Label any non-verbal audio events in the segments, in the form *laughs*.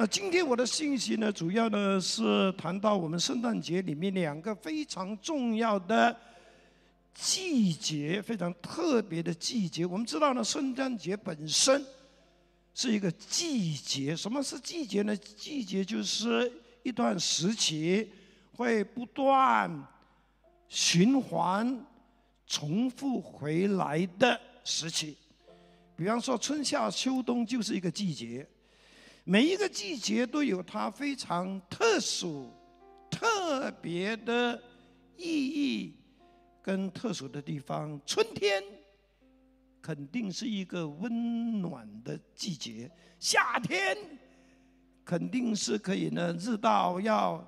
那今天我的信息呢，主要呢是谈到我们圣诞节里面两个非常重要的季节，非常特别的季节。我们知道呢，圣诞节本身是一个季节。什么是季节呢？季节就是一段时期会不断循环、重复回来的时期。比方说，春夏秋冬就是一个季节。每一个季节都有它非常特殊、特别的意义跟特殊的地方。春天肯定是一个温暖的季节，夏天肯定是可以呢日到要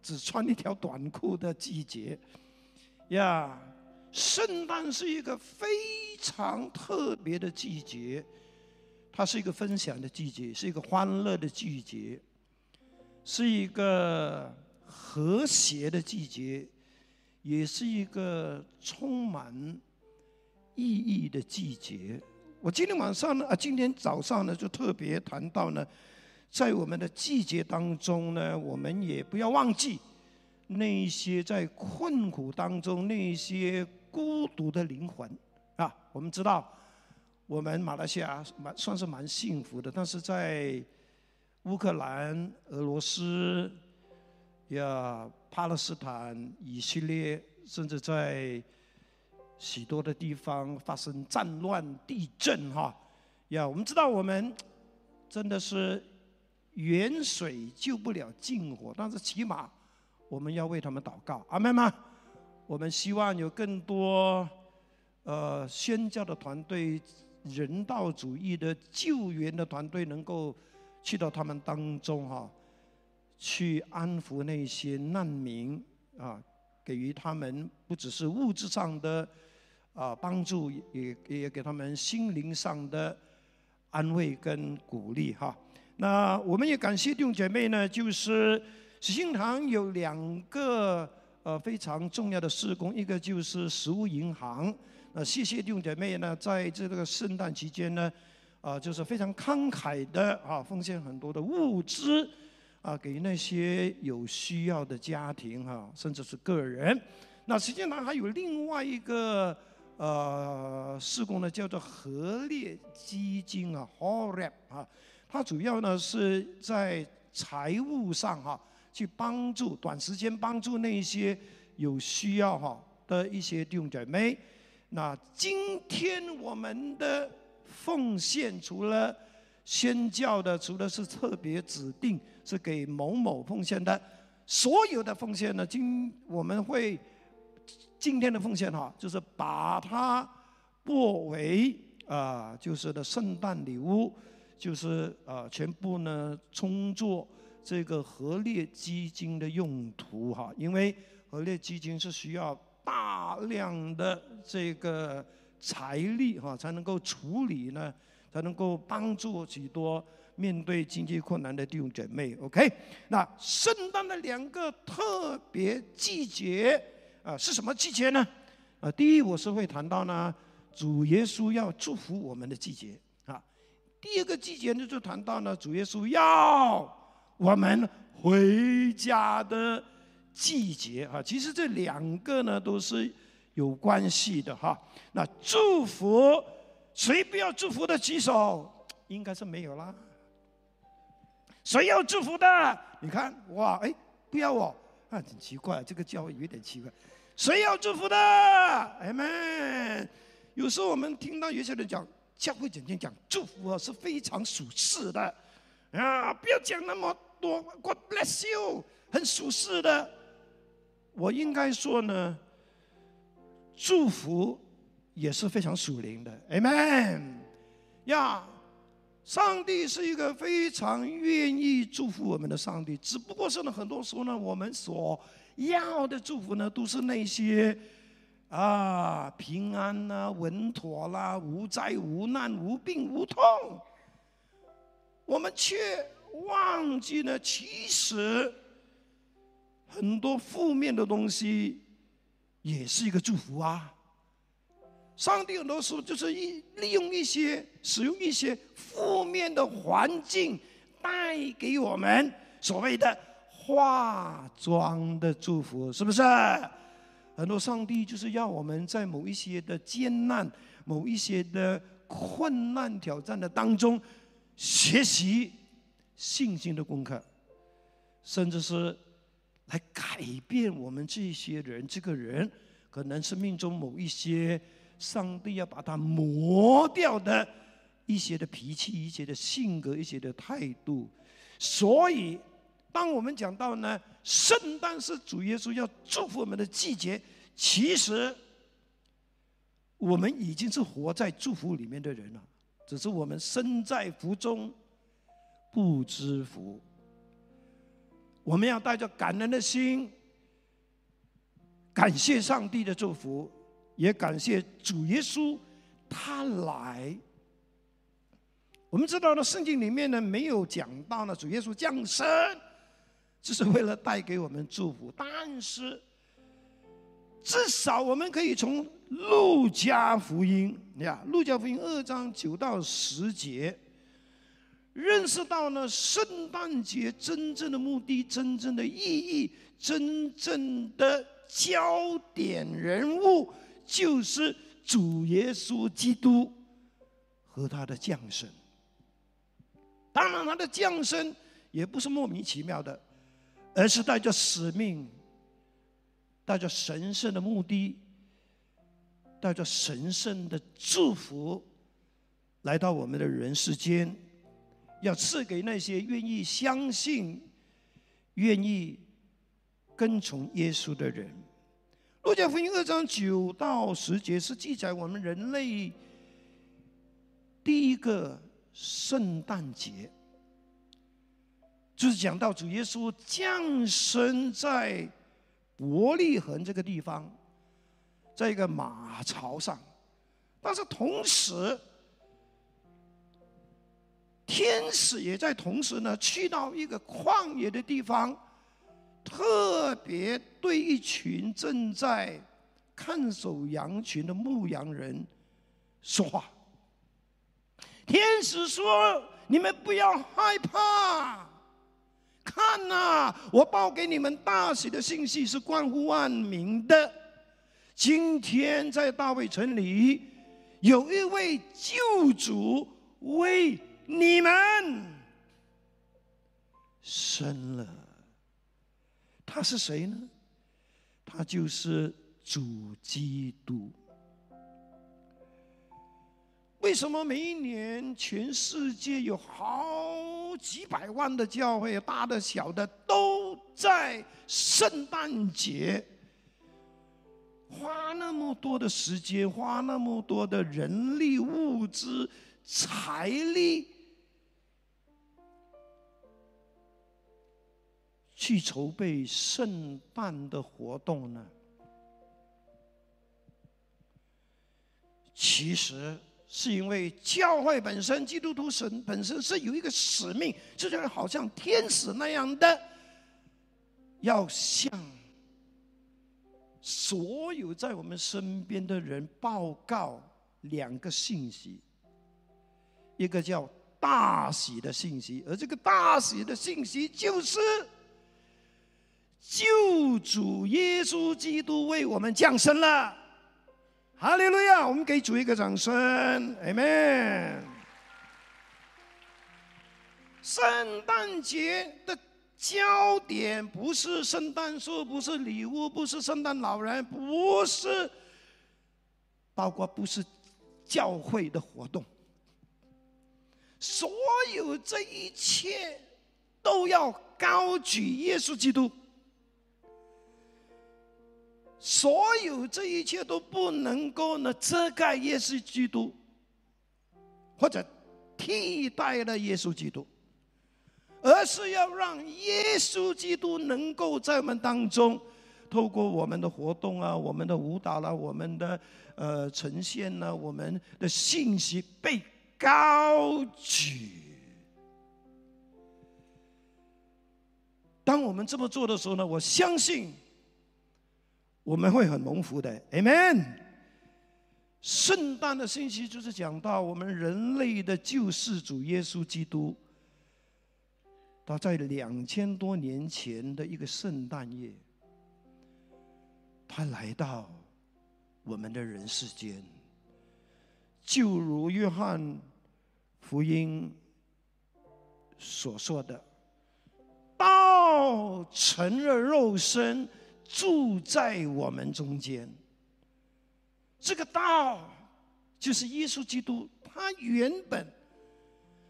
只穿一条短裤的季节。呀，圣诞是一个非常特别的季节。它是一个分享的季节，是一个欢乐的季节，是一个和谐的季节，也是一个充满意义的季节。我今天晚上呢，啊，今天早上呢，就特别谈到呢，在我们的季节当中呢，我们也不要忘记那些在困苦当中那些孤独的灵魂啊，我们知道。我们马来西亚蛮算是蛮幸福的，但是在乌克兰、俄罗斯、呀巴勒斯坦、以色列，甚至在许多的地方发生战乱、地震，哈，呀，我们知道我们真的是远水救不了近火，但是起码我们要为他们祷告，阿门吗？我们希望有更多呃宣教的团队。人道主义的救援的团队能够去到他们当中哈，去安抚那些难民啊，给予他们不只是物质上的啊帮助，也也给他们心灵上的安慰跟鼓励哈。那我们也感谢弟兄姐妹呢，就是喜信堂有两个呃非常重要的事工，一个就是食物银行。那谢谢弟兄姐妹呢，在这个圣诞期间呢，啊，就是非常慷慨的啊，奉献很多的物资啊，给那些有需要的家庭哈，甚至是个人。那实际上还有另外一个呃事工呢，叫做合列基金啊 h o r e p 啊，它主要呢是在财务上哈，去帮助短时间帮助那些有需要哈的一些弟兄姐妹。那今天我们的奉献，除了宣教的，除了是特别指定是给某某奉献的，所有的奉献呢，今我们会今天的奉献哈，就是把它作为啊，就是的圣诞礼物，就是啊，全部呢充作这个和列基金的用途哈，因为和列基金是需要。大量的这个财力哈，才能够处理呢，才能够帮助许多面对经济困难的弟兄姐妹。OK，那圣诞的两个特别季节啊，是什么季节呢？啊，第一我是会谈到呢，主耶稣要祝福我们的季节啊。第二个季节呢，就谈到呢，主耶稣要我们回家的。季节啊，其实这两个呢都是有关系的哈。那祝福，谁不要祝福的举手？应该是没有啦。谁要祝福的？你看，哇，哎，不要我，啊，很奇怪，这个教会有点奇怪。谁要祝福的？哎们，有时候我们听到有些人讲，教会整天讲祝福啊，是非常属实的啊，不要讲那么多，God bless you，很属实的。我应该说呢，祝福也是非常属灵的，Amen。呀，上帝是一个非常愿意祝福我们的上帝，只不过是呢，很多时候呢，我们所要的祝福呢，都是那些啊平安啦、稳妥啦、无灾无难、无病无痛，我们却忘记了其实。很多负面的东西也是一个祝福啊！上帝很多时候就是一利用一些、使用一些负面的环境，带给我们所谓的化妆的祝福，是不是？很多上帝就是要我们在某一些的艰难、某一些的困难挑战的当中，学习信心的功课，甚至是来改变我们这些人。这个人可能生命中某一些上帝要把它磨掉的。一些的脾气，一些的性格，一些的态度，所以，当我们讲到呢，圣诞是主耶稣要祝福我们的季节，其实，我们已经是活在祝福里面的人了，只是我们身在福中不知福。我们要带着感恩的心，感谢上帝的祝福，也感谢主耶稣他来。我们知道呢，圣经里面呢没有讲到呢，主耶稣降生，只是为了带给我们祝福。但是，至少我们可以从路加福音呀，路加福音二章九到十节，认识到呢，圣诞节真正的目的、真正的意义、真正的焦点人物，就是主耶稣基督和他的降生。当然，他的降生也不是莫名其妙的，而是带着使命，带着神圣的目的，带着神圣的祝福，来到我们的人世间，要赐给那些愿意相信、愿意跟从耶稣的人。路加福音二章九到十节是记载我们人类第一个。圣诞节就是讲到主耶稣降生在伯利恒这个地方，在一个马槽上，但是同时，天使也在同时呢，去到一个旷野的地方，特别对一群正在看守羊群的牧羊人说话。天使说：“你们不要害怕，看呐，我报给你们大喜的信息是关乎万民的。今天在大卫城里，有一位救主为你们生了。他是谁呢？他就是主基督。”为什么每一年全世界有好几百万的教会，大的小的，都在圣诞节花那么多的时间，花那么多的人力、物资、财力去筹备圣诞的活动呢？其实。是因为教会本身，基督徒神本身是有一个使命，就像好像天使那样的，要向所有在我们身边的人报告两个信息，一个叫大喜的信息，而这个大喜的信息就是救主耶稣基督为我们降生了。哈利路亚！我们给主一个掌声，Amen。圣诞节的焦点不是圣诞树，不是礼物，不是圣诞老人，不是，包括不是教会的活动，所有这一切都要高举耶稣基督。所有这一切都不能够呢遮盖耶稣基督，或者替代了耶稣基督，而是要让耶稣基督能够在我们当中，透过我们的活动啊、我们的舞蹈啦、我们的呃呈现呢、我们的信息被高举。当我们这么做的时候呢，我相信。我们会很蒙福的，Amen。圣诞的信息就是讲到我们人类的救世主耶稣基督他在两千多年前的一个圣诞夜，他来到我们的人世间，就如约翰福音所说的：“道成了肉身，住在我们中间。”这个道就是耶稣基督，他原本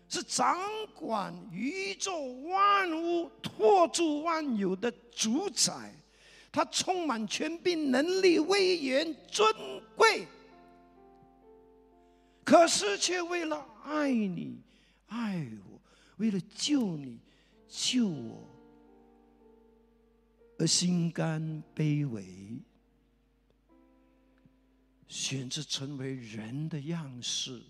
是掌管宇宙万物、托住万有的主宰，他充满权柄、能力、威严、尊贵，可是却为了爱你、爱我，为了救你、救我，而心甘卑微。选择成为人的样式，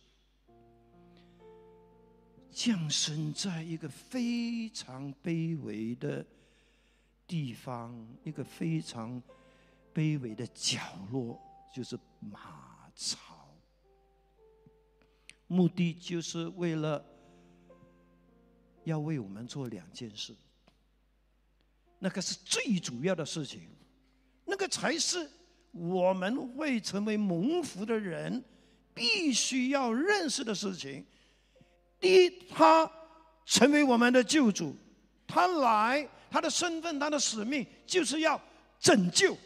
降生在一个非常卑微的地方，一个非常卑微的角落，就是马槽。目的就是为了要为我们做两件事，那个是最主要的事情，那个才是。我们会成为蒙福的人，必须要认识的事情。第一，他成为我们的救主，他来，他的身份，他的使命，就是要拯救。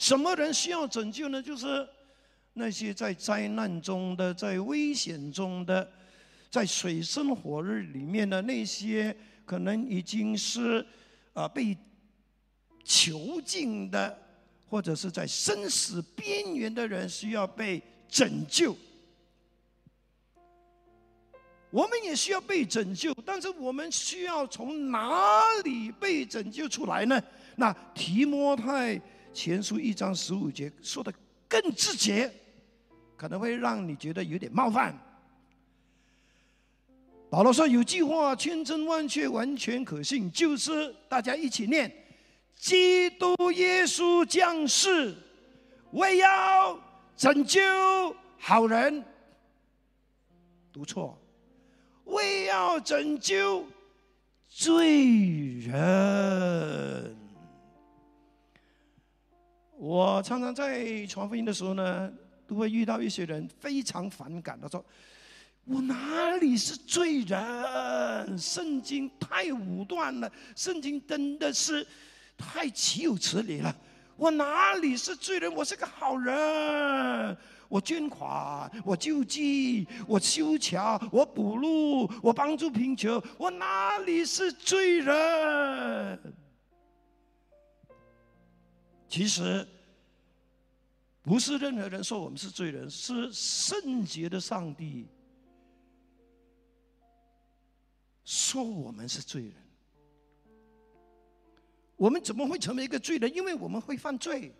什么人需要拯救呢？就是那些在灾难中的，在危险中的，在水深火热里面的那些，可能已经是啊被囚禁的。或者是在生死边缘的人需要被拯救，我们也需要被拯救，但是我们需要从哪里被拯救出来呢？那提摩太前书一章十五节说的更直接，可能会让你觉得有点冒犯。保罗说有句话千真万确，完全可信，就是大家一起念。基督耶稣降世，为要拯救好人。读错，为要拯救罪人。我常常在传福音的时候呢，都会遇到一些人非常反感，他说：“我哪里是罪人？圣经太武断了，圣经真的是。”太岂有此理了！我哪里是罪人？我是个好人。我捐款，我救济，我修桥，我补路，我帮助贫穷。我哪里是罪人？其实，不是任何人说我们是罪人，是圣洁的上帝说我们是罪人。我们怎么会成为一个罪人？因为我们会犯罪。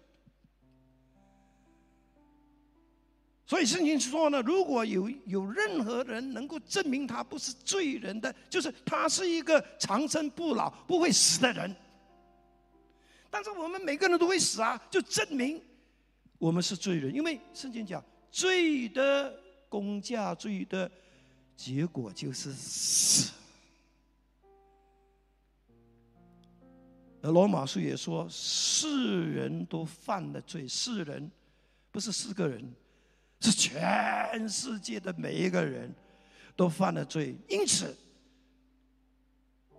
所以圣经说呢，如果有有任何人能够证明他不是罪人的，就是他是一个长生不老、不会死的人。但是我们每个人都会死啊，就证明我们是罪人。因为圣经讲，罪的公价、罪的结果就是死。而罗马书也说，世人都犯了罪。世人不是四个人，是全世界的每一个人都犯了罪。因此，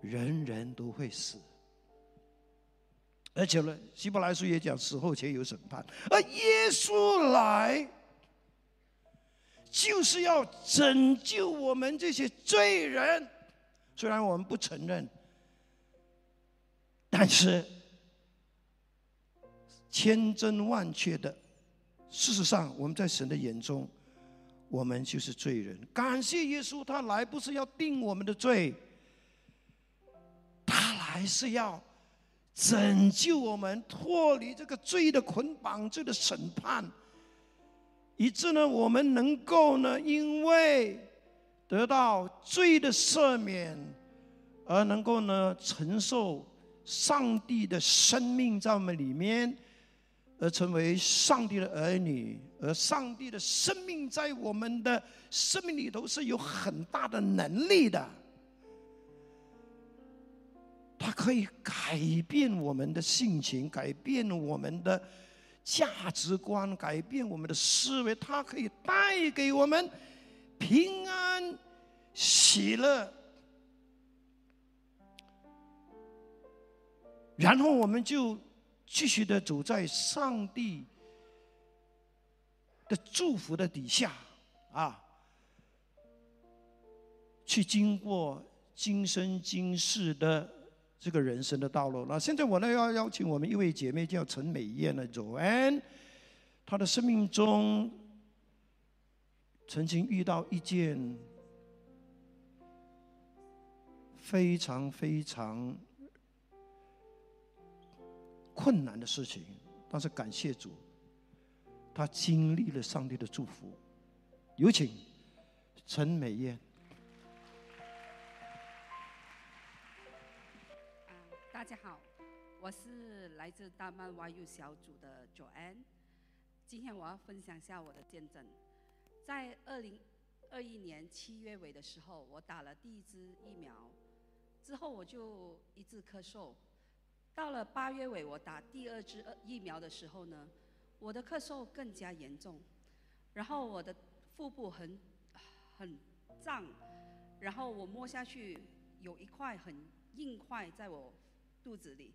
人人都会死。而且呢，希伯来书也讲，死后且有审判。而耶稣来，就是要拯救我们这些罪人。虽然我们不承认。但是，千真万确的，事实上，我们在神的眼中，我们就是罪人。感谢耶稣，他来不是要定我们的罪，他来是要拯救我们，脱离这个罪的捆绑、罪的审判，以致呢，我们能够呢，因为得到罪的赦免，而能够呢，承受。上帝的生命在我们里面，而成为上帝的儿女，而上帝的生命在我们的生命里头是有很大的能力的。它可以改变我们的性情，改变我们的价值观，改变我们的思维。它可以带给我们平安、喜乐，然后我们就继续的走在上帝的祝福的底下啊，去经过。今生今世的这个人生的道路。那现在我呢要邀请我们一位姐妹叫陈美燕的走安，她的生命中曾经遇到一件非常非常困难的事情，但是感谢主，他经历了上帝的祝福。有请陈美燕。大家好，我是来自大曼 YU 小组的 Joanne。今天我要分享一下我的见证。在二零二一年七月尾的时候，我打了第一支疫苗，之后我就一直咳嗽。到了八月尾，我打第二支疫苗的时候呢，我的咳嗽更加严重，然后我的腹部很很胀，然后我摸下去有一块很硬块在我。肚子里，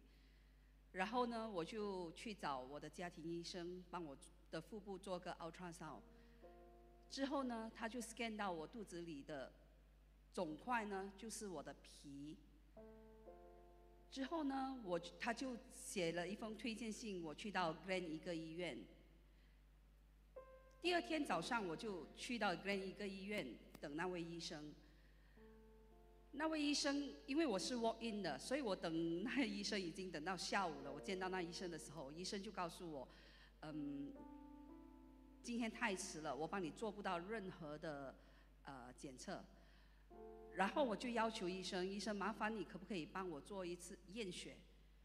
然后呢，我就去找我的家庭医生，帮我的腹部做个 ultrasound。之后呢，他就 scan 到我肚子里的肿块呢，就是我的皮。之后呢，我他就写了一封推荐信，我去到 Grand 一个医院。第二天早上，我就去到 Grand 一个医院等那位医生。那位医生，因为我是 walk in 的，所以我等 *laughs* 那医生已经等到下午了。我见到那医生的时候，医生就告诉我，嗯，今天太迟了，我帮你做不到任何的呃检测。然后我就要求医生，医生麻烦你可不可以帮我做一次验血？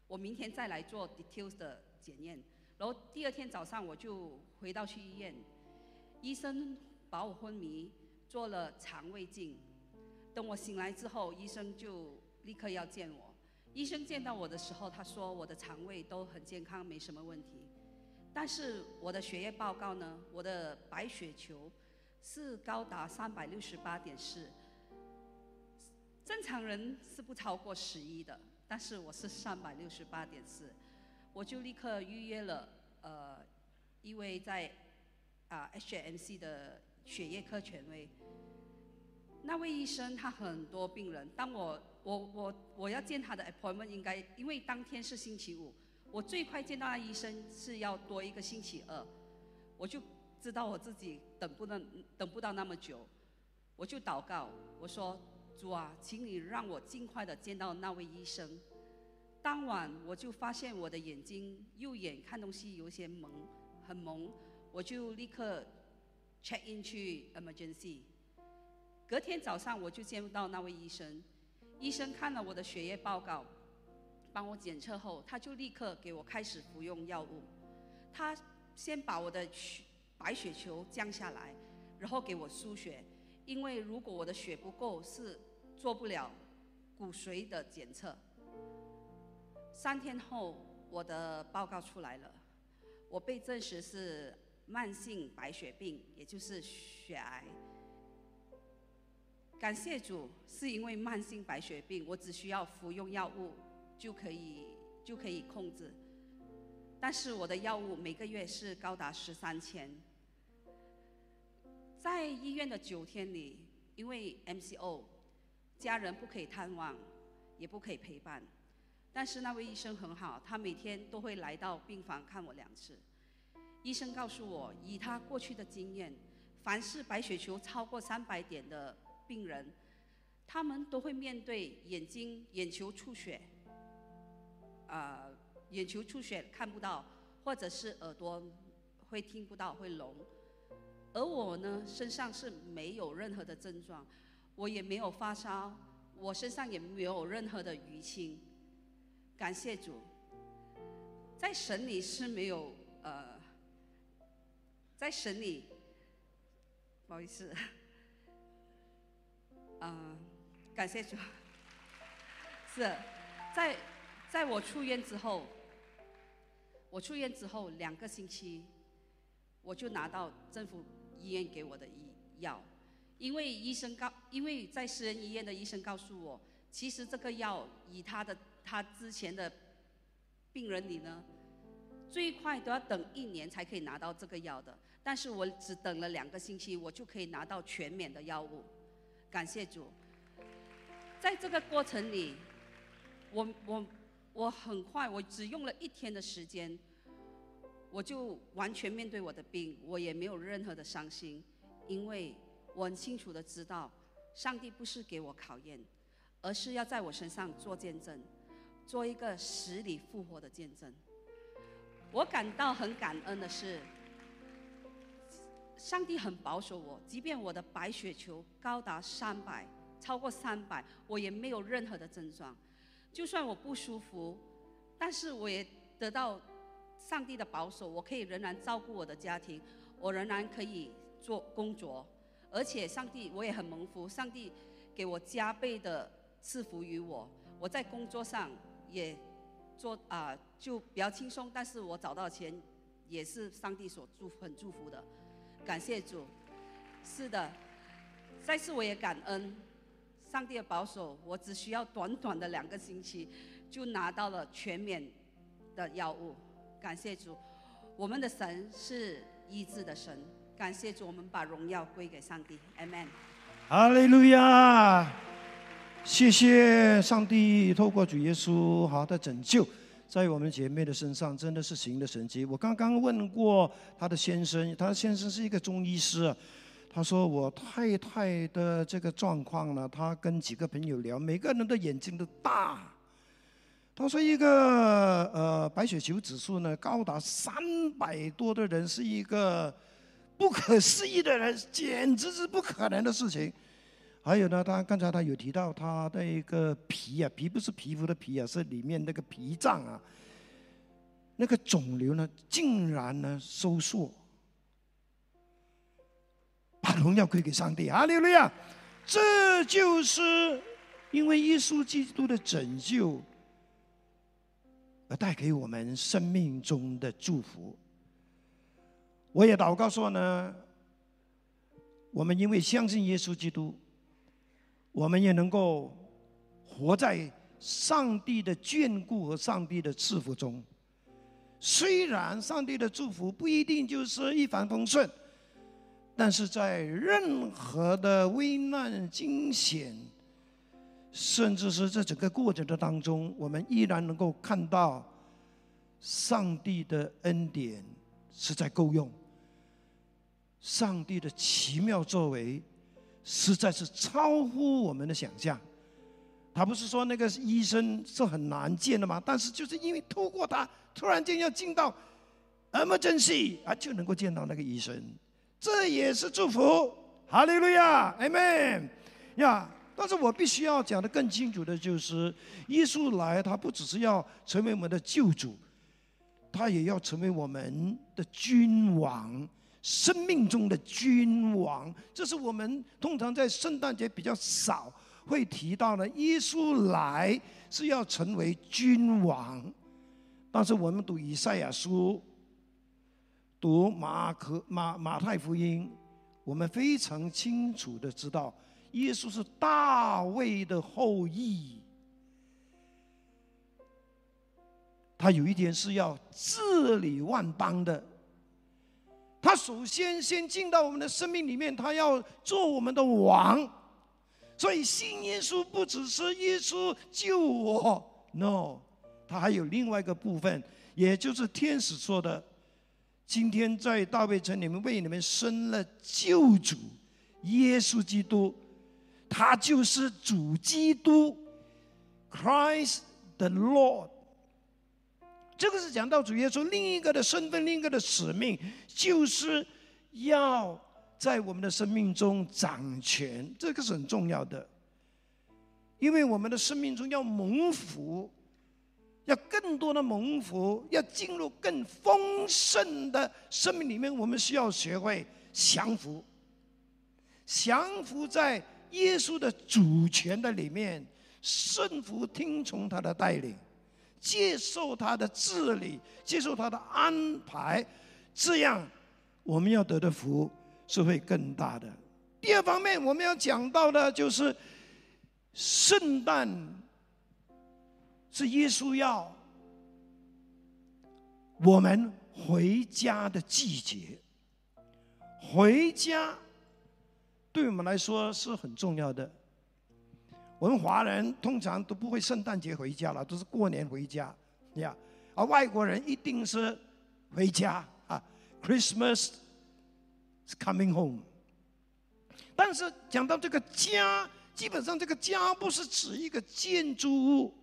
我明天再来做 details 的检验。然后第二天早上我就回到去医院，医生把我昏迷，做了肠胃镜。等我醒来之后，医生就立刻要见我。医生见到我的时候，他说我的肠胃都很健康，没什么问题。但是我的血液报告呢，我的白血球是高达三百六十八点四，正常人是不超过十一的，但是我是三百六十八点四，我就立刻预约了呃一位在啊 HMC 的血液科权威。那位医生他很多病人，当我我我我要见他的 appointment 应该，因为当天是星期五，我最快见到那医生是要多一个星期二，我就知道我自己等不能等不到那么久，我就祷告，我说主啊，请你让我尽快的见到那位医生。当晚我就发现我的眼睛右眼看东西有些蒙，很蒙，我就立刻 check in 去 emergency。隔天早上我就见到那位医生，医生看了我的血液报告，帮我检测后，他就立刻给我开始服用药物。他先把我的血白血球降下来，然后给我输血，因为如果我的血不够，是做不了骨髓的检测。三天后，我的报告出来了，我被证实是慢性白血病，也就是血癌。感谢主，是因为慢性白血病，我只需要服用药物就可以就可以控制。但是我的药物每个月是高达十三千。在医院的九天里，因为 MCO，家人不可以探望，也不可以陪伴。但是那位医生很好，他每天都会来到病房看我两次。医生告诉我，以他过去的经验，凡是白血球超过三百点的。病人，他们都会面对眼睛眼球出血，啊，眼球出血看不到，或者是耳朵会听不到会聋，而我呢，身上是没有任何的症状，我也没有发烧，我身上也没有任何的淤青，感谢主，在神里是没有呃，在神里，不好意思。嗯，*laughs* 感谢主。*laughs* 是，在在我出院之后，我出院之后两个星期，我就拿到政府医院给我的医药，因为医生告，因为在私人医院的医生告诉我，其实这个药以他的他之前的病人里呢，最快都要等一年才可以拿到这个药的，但是我只等了两个星期，我就可以拿到全免的药物，感谢主。在这个过程里，我我。我很快，我只用了一天的时间，我就完全面对我的病，我也没有任何的伤心，因为我很清楚的知道，上帝不是给我考验，而是要在我身上做见证，做一个死里复活的见证。我感到很感恩的是，上帝很保守我，即便我的白血球高达三百，超过三百，我也没有任何的症状。就算我不舒服，但是我也得到上帝的保守，我可以仍然照顾我的家庭，我仍然可以做工作，而且上帝我也很蒙福，上帝给我加倍的赐福于我，我在工作上也做啊就比较轻松，但是我找到钱也是上帝所祝很祝福的，感谢主，是的，再次我也感恩。上帝的保守，我只需要短短的两个星期，就拿到了全免的药物。感谢主，我们的神是医治的神。感谢主，我们把荣耀归给上帝。，M M。哈利路亚！谢谢上帝，透过主耶稣好的拯救，在我们姐妹的身上真的是行的神迹。我刚刚问过他的先生，他的先生是一个中医师。他说：“我太太的这个状况呢，他跟几个朋友聊，每个人的眼睛都大。他说一个呃白血球指数呢高达三百多的人是一个不可思议的人，简直是不可能的事情。还有呢，他刚才他有提到他的一个皮啊，皮不是皮肤的皮啊，是里面那个脾脏啊，那个肿瘤呢竟然呢收缩。”把荣耀归给上帝，哈利路亚！这就是因为耶稣基督的拯救带给我们生命中的祝福。我也祷告说呢，我们因为相信耶稣基督，我们也能够活在上帝的眷顾和上帝的赐福中。虽然上帝的祝福不一定就是一帆风顺。但是在任何的危难、惊险，甚至是在整个过程的当中，我们依然能够看到上帝的恩典是在够用，上帝的奇妙作为实在是超乎我们的想象。他不是说那个医生是很难见的吗？但是就是因为透过他，突然间要进到 emergency 啊，就能够见到那个医生。这也是祝福，哈利路亚，amen，呀！但是我必须要讲的更清楚的就是，耶稣来，他不只是要成为我们的救主，他也要成为我们的君王，生命中的君王。这是我们通常在圣诞节比较少会提到的。耶稣来是要成为君王，但是我们读以赛亚书。读马可马马太福音，我们非常清楚的知道，耶稣是大卫的后裔。他有一点是要治理万邦的。他首先先进到我们的生命里面，他要做我们的王。所以信耶稣不只是耶稣救我，no，他还有另外一个部分，也就是天使说的。今天在大卫城里面为你们生了救主耶稣基督，他就是主基督，Christ the Lord。这个是讲到主耶稣另一个的身份，另一个的使命，就是要在我们的生命中掌权，这个是很重要的，因为我们的生命中要蒙福。要更多的蒙福，要进入更丰盛的生命里面，我们需要学会降服，降服在耶稣的主权的里面，顺服听从他的带领，接受他的治理，接受他的安排，这样我们要得的福是会更大的。第二方面，我们要讲到的就是圣诞是耶稣要我们回家的季节。回家对我们来说是很重要的。我们华人通常都不会圣诞节回家了，都是过年回家，呀。而外国人一定是回家啊，Christmas is coming home。但是讲到这个家，基本上这个家不是指一个建筑物，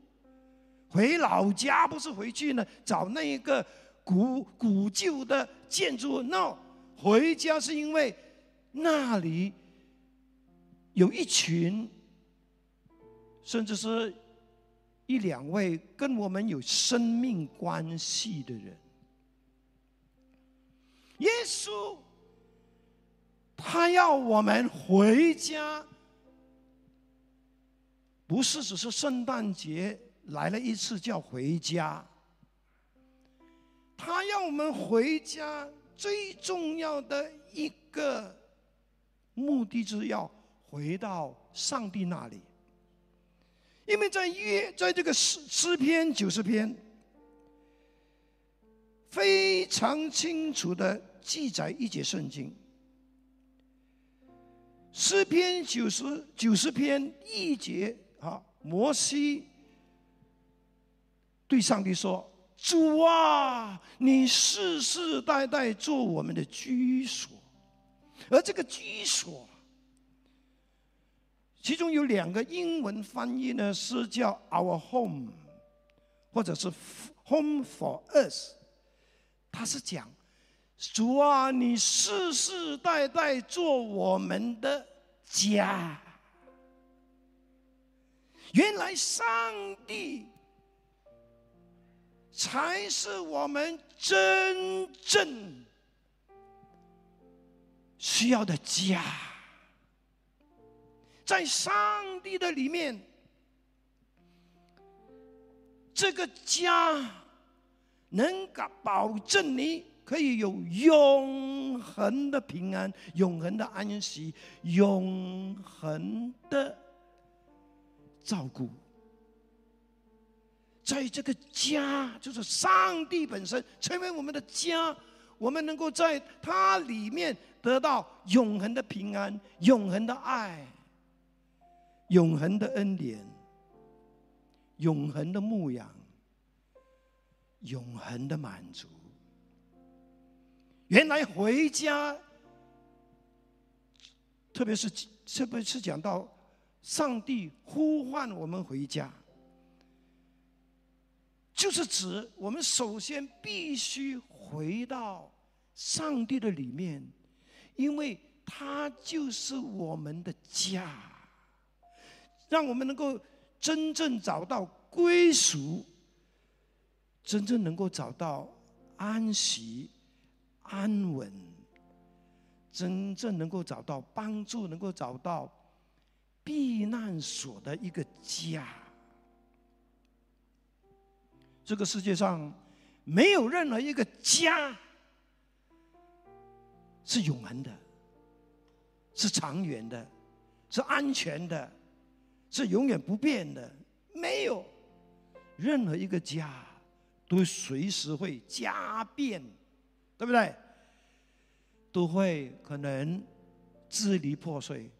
回老家不是回去呢找那一个古古旧的建筑物，no。回家是因为那里有一群，甚至是一两位跟我们有生命关系的人。耶稣他要我们回家，不是只是圣诞节来了一次叫回家，他要我们回家。最重要的一个目的就是要回到上帝那里，因为在约在这个诗诗篇九十篇非常清楚的记载一节圣经，诗篇九十九十篇一节啊，摩西对上帝说。主啊，你世世代代做我们的居所，而这个居所，其中有两个英文翻译呢，是叫 “our home”，或者是 “home for us”。他是讲，主啊，你世世代代做我们的家。原来上帝。才是我们真正需要的家，在上帝的里面，这个家能够保证你可以有永恒的平安、永恒的安息、永恒的照顾。在这个家，就是上帝本身成为我们的家，我们能够在它里面得到永恒的平安、永恒的爱、永恒的恩典、永恒的牧养、永恒的满足。原来回家，特别是特别是讲到上帝呼唤我们回家。就是指我们首先必须回到上帝的里面，因为他就是我们的家，让我们能够真正找到归属，真正能够找到安息、安稳，真正能够找到帮助，能够找到避难所的一个家。这个世界上没有任何一个家是永恒的，是长远的，是安全的，是永远不变的。没有任何一个家都随时会家变，对不对？都会可能支离破碎。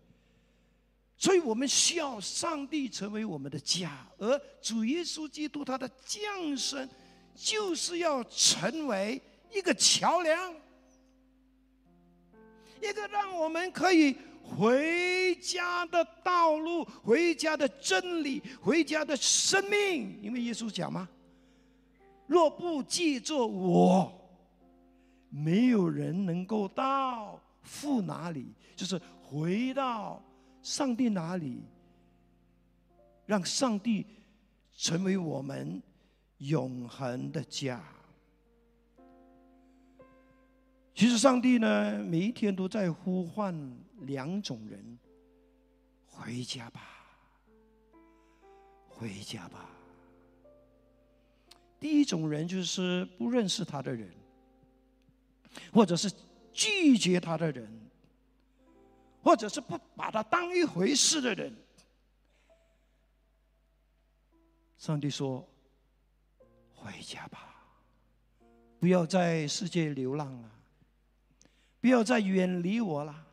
所以我们需要上帝成为我们的家，而主耶稣基督他的降生，就是要成为一个桥梁，一个让我们可以回家的道路、回家的真理、回家的生命。因为耶稣讲嘛：“若不记作我，没有人能够到父哪里。”就是回到。上帝哪里？让上帝成为我们永恒的家。其实，上帝呢，每一天都在呼唤两种人：回家吧，回家吧。第一种人就是不认识他的人，或者是拒绝他的人，或者是不把他当一回事的人。上帝说：“回家吧，不要在世界流浪了，不要再远离我了。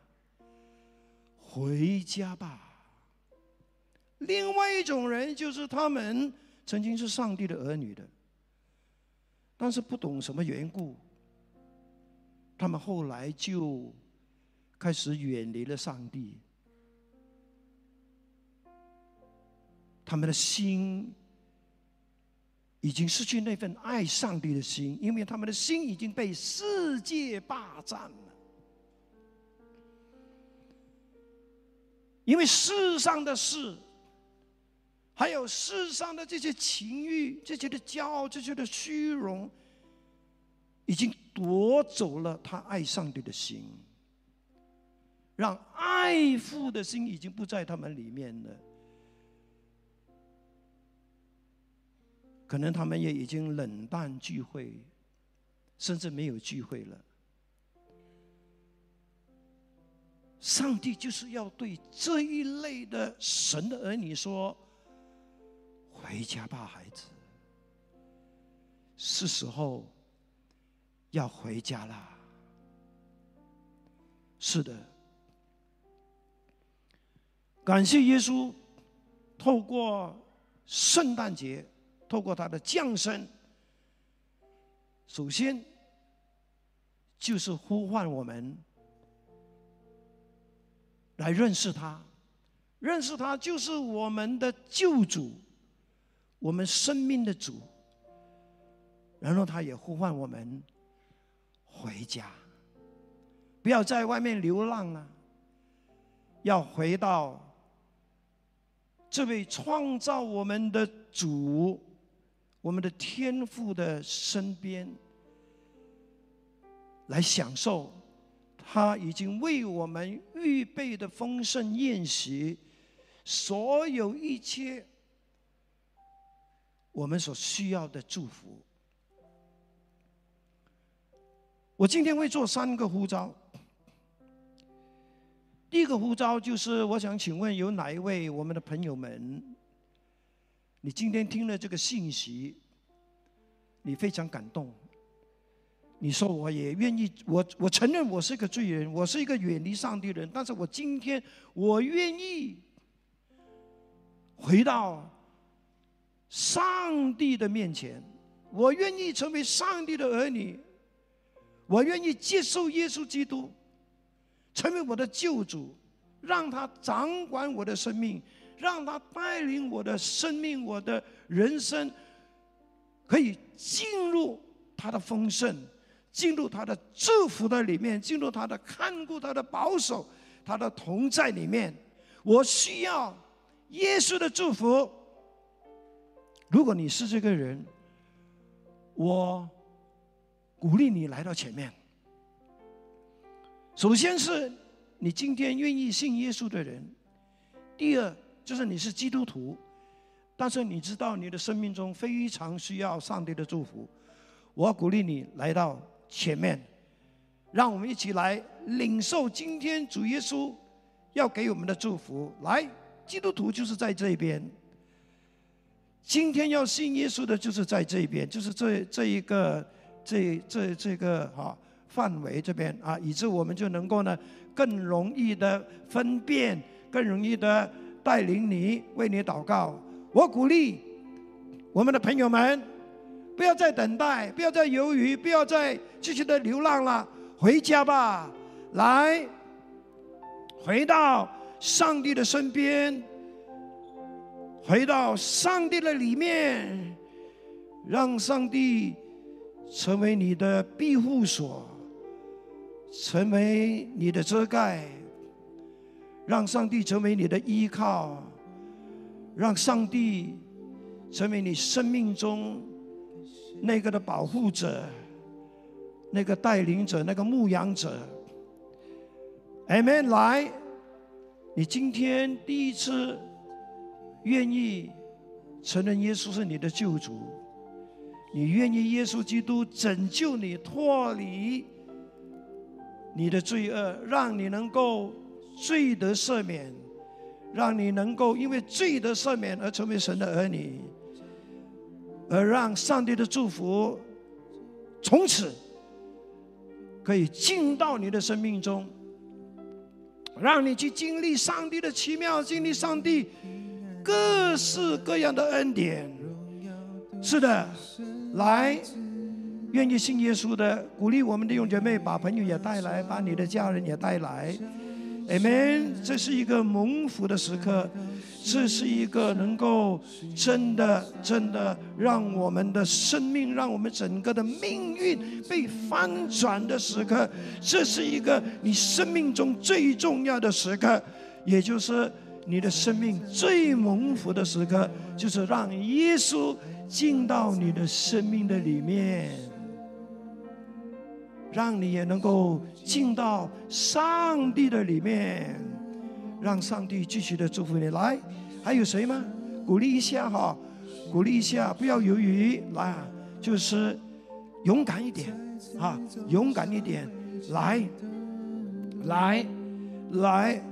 回家吧。”另外一种人就是他们曾经是上帝的儿女的，但是不懂什么缘故，他们后来就开始远离了上帝，他们的心已经失去那份爱上帝的心，因为他们的心已经被世界霸占了。因为世上的事，还有世上的这些情欲、这些的骄傲、这些的虚荣，已经夺走了他爱上帝的心，让爱父的心已经不在他们里面了。可能他们也已经冷淡聚会，甚至没有聚会了。上帝就是要对这一类的神的儿女说：“回家吧，孩子，是时候要回家啦。”是的，感谢耶稣，透过圣诞节，透过他的降生，首先就是呼唤我们。来认识他，认识他就是我们的救主，我们生命的主。然后他也呼唤我们回家，不要在外面流浪了，要回到这位创造我们的主、我们的天父的身边，来享受。他已经为我们预备的丰盛宴席，所有一切我们所需要的祝福。我今天会做三个呼召。第一个呼召就是，我想请问有哪一位我们的朋友们，你今天听了这个信息，你非常感动。你说我也愿意，我我承认我是个罪人，我是一个远离上帝的人，但是我今天我愿意回到上帝的面前，我愿意成为上帝的儿女，我愿意接受耶稣基督，成为我的救主，让他掌管我的生命，让他带领我的生命，我的人生可以进入他的丰盛。进入他的祝福的里面，进入他的看顾、他的保守、他的同在里面。我需要耶稣的祝福。如果你是这个人，我鼓励你来到前面。首先是你今天愿意信耶稣的人；第二就是你是基督徒，但是你知道你的生命中非常需要上帝的祝福。我鼓励你来到。前面，让我们一起来领受今天主耶稣要给我们的祝福。来，基督徒就是在这边。今天要信耶稣的，就是在这边，就是这这一个这这这个哈范围这边啊，以致我们就能够呢更容易的分辨，更容易的带领你为你祷告。我鼓励我们的朋友们。不要再等待，不要再犹豫，不要再继续的流浪了，回家吧，来，回到上帝的身边，回到上帝的里面，让上帝成为你的庇护所，成为你的遮盖，让上帝成为你的依靠，让上帝成为你生命中。那个的保护者，那个带领者，那个牧羊者，Amen。来，你今天第一次愿意承认耶稣是你的救主，你愿意耶稣基督拯救你脱离你的罪恶，让你能够罪得赦免，让你能够因为罪得赦免而成为神的儿女，而让上帝的祝福从此可以进到你的生命中，让你去经历上帝的奇妙，经历上帝各式各样的恩典。是的，来，愿意信耶稣的，鼓励我们的弟兄姐妹，把朋友也带来，把你的家人也带来。Amen。这是一个蒙福的时刻，这是一个能够真的、真的让我们的生命、让我们整个的命运被翻转的时刻。这是一个你生命中最重要的时刻，也就是你的生命最蒙福的时刻，就是让耶稣。进到你的生命的里面，让你也能够进到上帝的里面，让上帝继续的祝福你。来，还有谁吗？鼓励一下哈，鼓励一下，不要犹豫，来，就是勇敢一点，哈，勇敢一点，来，来，来，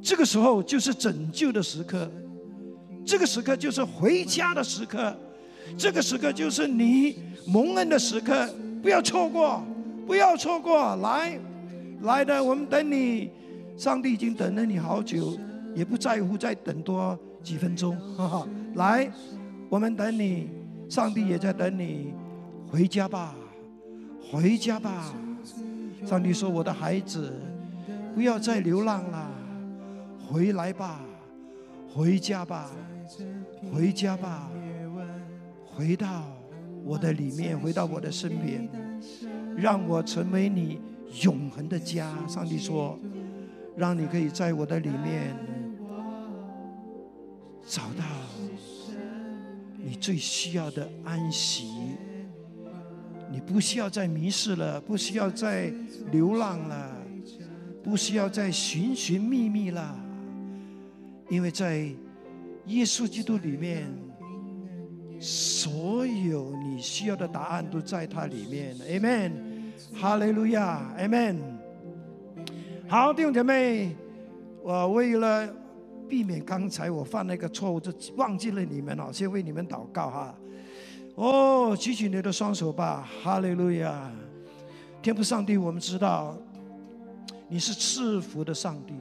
这个时候就是拯救的时刻，这个时刻就是回家的时刻。这个时刻就是你蒙恩的时刻，不要错过，不要错过！来，来的，我们等你。上帝已经等了你好久，也不在乎再等多几分钟。哈哈，来，我们等你，上帝也在等你。回家吧，回家吧。上帝说：“我的孩子，不要再流浪了，回来吧，回家吧，回家吧。”回到我的里面，回到我的身边，让我成为你永恒的家。上帝说，让你可以在我的里面找到你最需要的安息。你不需要再迷失了，不需要再流浪了，不需要再寻寻觅觅了，因为在耶稣基督里面。所有你需要的答案都在它里面，Amen，哈利路亚，Amen。好，弟兄姐妹，我为了避免刚才我犯那个错误，就忘记了你们哦，先为你们祷告哈。哦，举起你的双手吧，哈利路亚，天父上帝，我们知道你是赐福的上帝，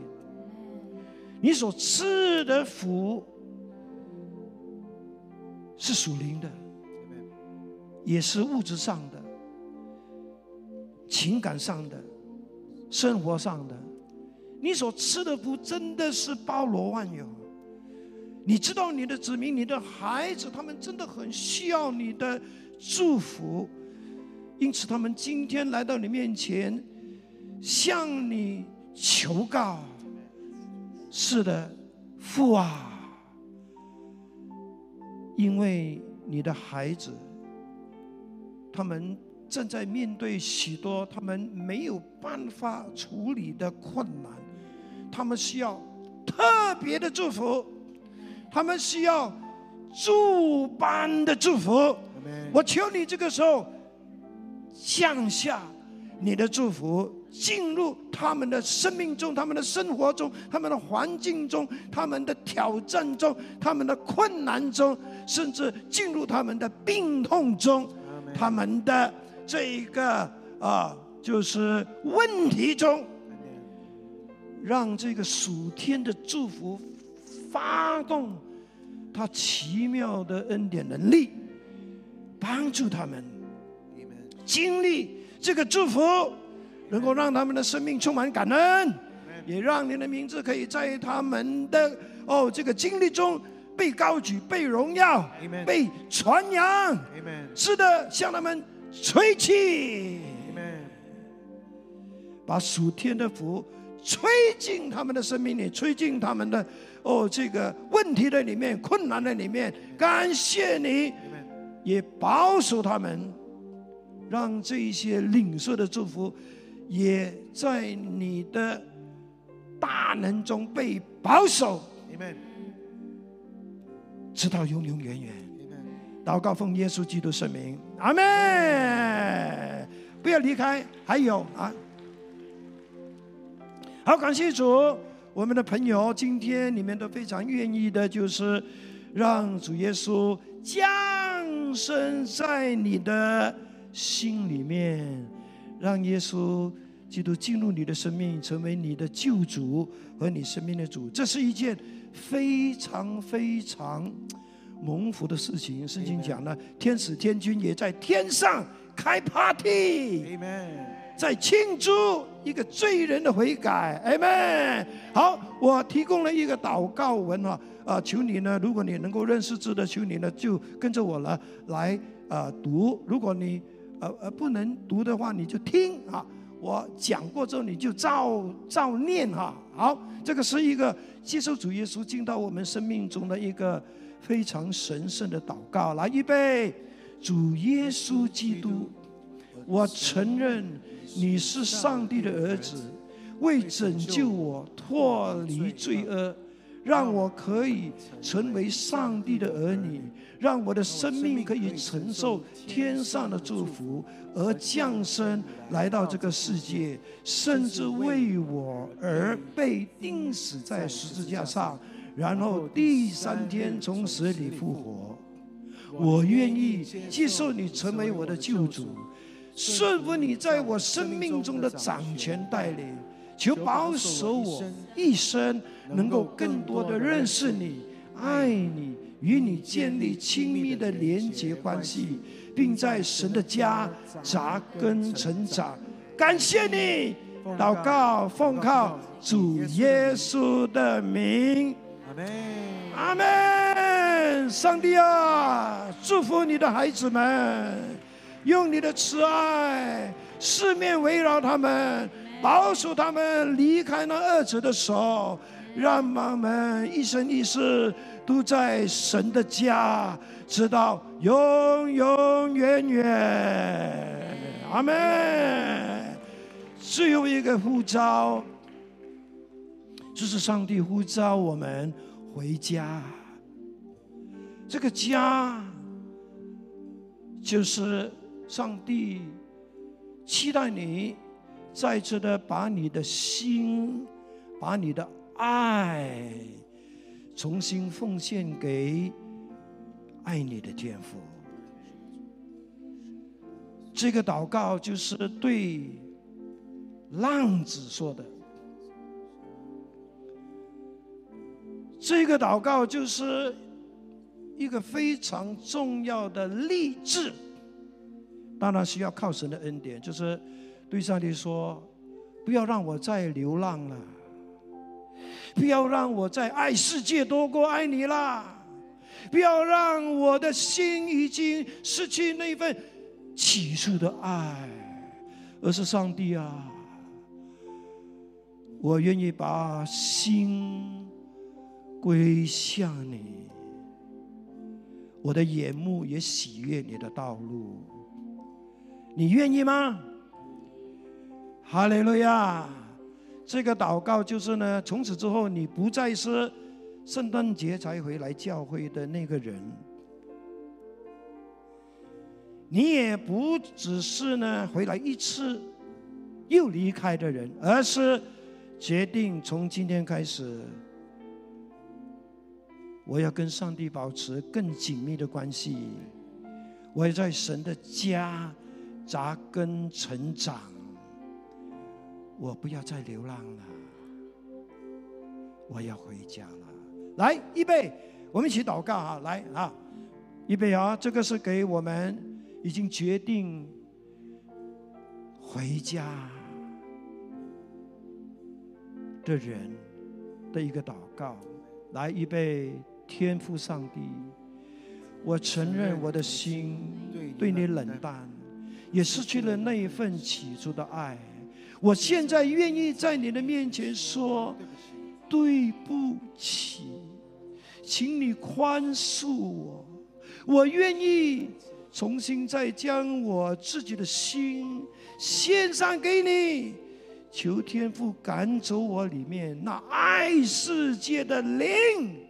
你所赐的福。是属灵的，也是物质上的、情感上的、生活上的。你所吃的福真的是包罗万有。你知道你的子民、你的孩子，他们真的很需要你的祝福，因此他们今天来到你面前，向你求告。是的，父啊。因为你的孩子，他们正在面对许多他们没有办法处理的困难，他们需要特别的祝福，他们需要诸般的祝福。我求你这个时候降下你的祝福。进入他们的生命中、他们的生活中、他们的环境中、他们的挑战中、他们的困难中，甚至进入他们的病痛中、他们的这一个啊，就是问题中，让这个属天的祝福发动他奇妙的恩典能力，帮助他们经历这个祝福。能够让他们的生命充满感恩，也让你的名字可以在他们的哦这个经历中被高举、被荣耀、被传扬。是的，向他们吹气，把属天的福吹进他们的生命里，吹进他们的哦这个问题的里面、困难的里面。感谢你，也保守他们，让这一些领受的祝福。也在你的大能中被保守，直到永永远远。祷告奉耶稣基督圣名，阿门。不要离开，还有啊。好，感谢主，我们的朋友今天你们都非常愿意的，就是让主耶稣降生在你的心里面，让耶稣基督进入你的生命，成为你的救主和你生命的主。这是一件非常非常。蒙福的事情，圣经讲了，天使天君也在天上开 party，在庆祝一个罪人的悔改，amen。好，我提供了一个祷告文哈，啊，求你呢，如果你能够认识字的，求你呢就跟着我了来啊读。如果你呃呃不能读的话，你就听啊，我讲过之后你就照照念哈。好，这个是一个接受主耶稣进到我们生命中的一个。非常神圣的祷告，来预备，主耶稣基督，我承认你是上帝的儿子，为拯救我脱离罪恶，让我可以成为上帝的儿女，让我的生命可以承受天上的祝福，而降生来到这个世界，甚至为我而被钉死在十字架上。然后第三天从死里复活，我愿意接受你成为我的救主，顺服你在我生命中的掌权带领，求保守我一生能够更多的认识你、爱你，与你建立亲密的连结关系，并在神的家扎根成长。感谢你，祷告奉靠主耶稣的名。阿门！上帝啊，祝福你的孩子们，用你的慈爱四面围绕他们，保守他们离开那恶者的手，让他们一生一世都在神的家，直到永永远远。阿门！最后一个呼召，这是上帝呼召我们。回家，这个家就是上帝期待你再次的把你的心、把你的爱重新奉献给爱你的天父。这个祷告就是对浪子说的。这个祷告就是一个非常重要的励志，当然需要靠神的恩典，就是对上帝说：“不要让我再流浪了，不要让我再爱世界多过爱你啦，不要让我的心已经失去那份起初的爱，而是上帝啊，我愿意把心。”归向你，我的眼目也喜悦你的道路。你愿意吗？哈利路亚！这个祷告就是呢，从此之后你不再是圣诞节才回来教会的那个人，你也不只是呢回来一次又离开的人，而是决定从今天开始。我要跟上帝保持更紧密的关系，我要在神的家扎根成长。我不要再流浪了，我要回家了。来，预备，我们一起祷告啊！来啊，预备啊！这个是给我们已经决定回家的人的一个祷告。来，预备。天赋上帝，我承认我的心对你冷淡，也失去了那一份起初的爱。我现在愿意在你的面前说对不起，请你宽恕我。我愿意重新再将我自己的心献上给你，求天父赶走我里面那爱世界的灵。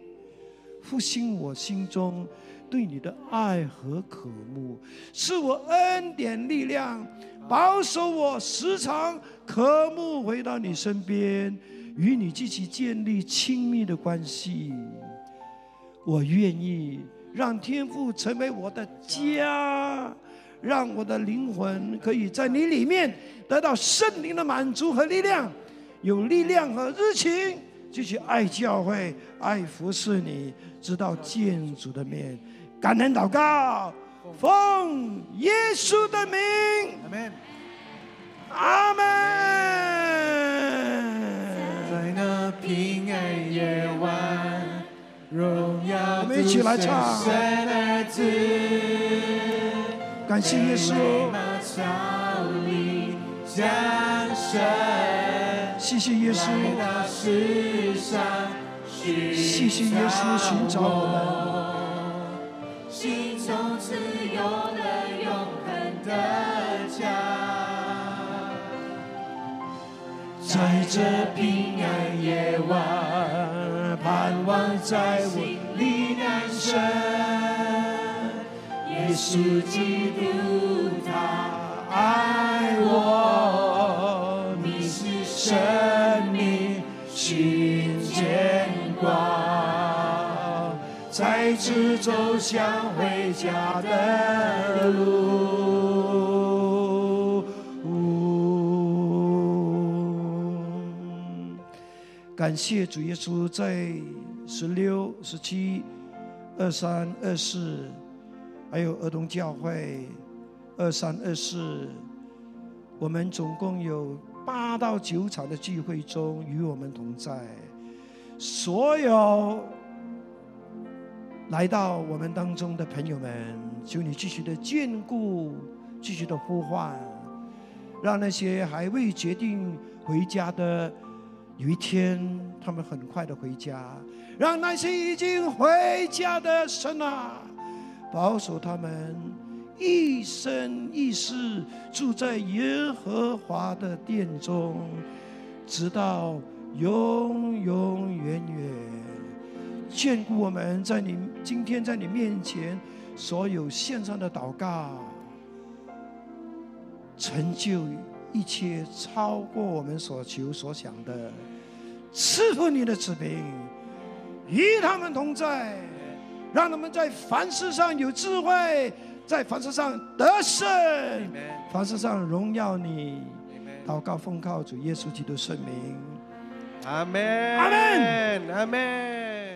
复兴我心中对你的爱和渴慕，是我恩典力量，保守我时常渴慕回到你身边，与你继续建立亲密的关系。我愿意让天父成为我的家，让我的灵魂可以在你里面得到圣灵的满足和力量，有力量和热情，继续爱教会、爱服侍你，直到见主的面。感恩祷告，奉耶稣的名，阿门。阿门。在那平安夜晚，荣耀我们一起来唱感谢耶稣，谢谢耶稣，谢谢耶稣寻找我们。心中自有了永恒的家。在这平安夜晚，盼望在我里诞生。耶稣基督他爱我，生命寻见光，再次走向回家的路。感谢主耶稣在十六、十七、二三、二四，还有儿童教会二三、二四，我们总共有八到九场的聚会中与我们同在。所有来到我们当中的朋友们，求你继续的眷顾，继续的呼唤，让那些还未决定回家的。有一天，他们很快的回家，让那些已经回家的神啊，保守他们一生一世住在耶和华的殿中，直到永永远远。眷顾我们在你今天在你面前所有献上的祷告，成就。一切超过我们所求所想的，赐福你的子民，与他们同在，让他们在凡事上有智慧，在凡事上得胜，凡事上荣耀你。祷告奉靠主耶稣基督圣名，阿门，阿门，阿门。